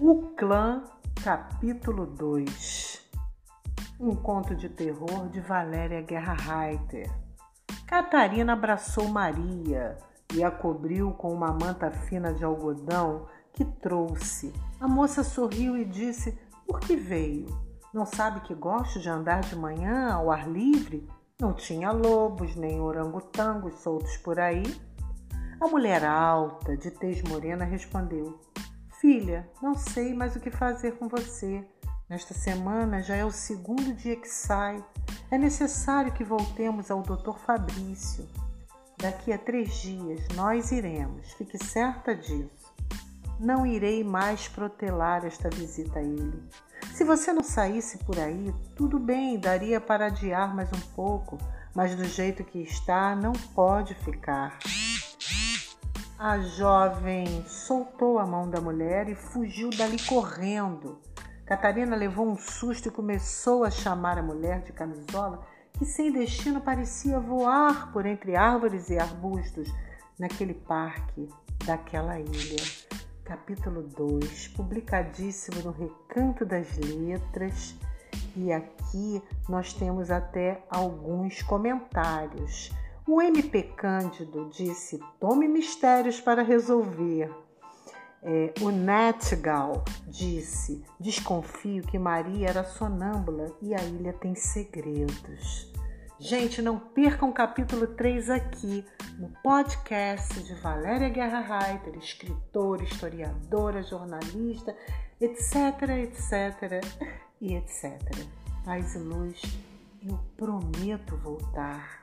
O Clã, capítulo 2 Um conto de terror de Valéria Guerra Reiter. Catarina abraçou Maria e a cobriu com uma manta fina de algodão que trouxe. A moça sorriu e disse: Por que veio? Não sabe que gosto de andar de manhã ao ar livre? Não tinha lobos nem orangotangos soltos por aí? A mulher alta, de tez morena, respondeu: Filha, não sei mais o que fazer com você. Nesta semana já é o segundo dia que sai. É necessário que voltemos ao Dr. Fabrício. Daqui a três dias nós iremos, fique certa disso. Não irei mais protelar esta visita a ele. Se você não saísse por aí, tudo bem, daria para adiar mais um pouco, mas do jeito que está, não pode ficar. A jovem soltou a mão da mulher e fugiu dali correndo. Catarina levou um susto e começou a chamar a mulher de camisola, que sem destino parecia voar por entre árvores e arbustos naquele parque daquela ilha. Capítulo 2, publicadíssimo no Recanto das Letras, e aqui nós temos até alguns comentários. O MP Cândido disse: tome mistérios para resolver. É, o Natgal disse: desconfio que Maria era sonâmbula e a ilha tem segredos. Gente, não percam o capítulo 3 aqui no podcast de Valéria Guerra Reiter, escritora, historiadora, jornalista, etc, etc e etc. Paz e luz, eu prometo voltar.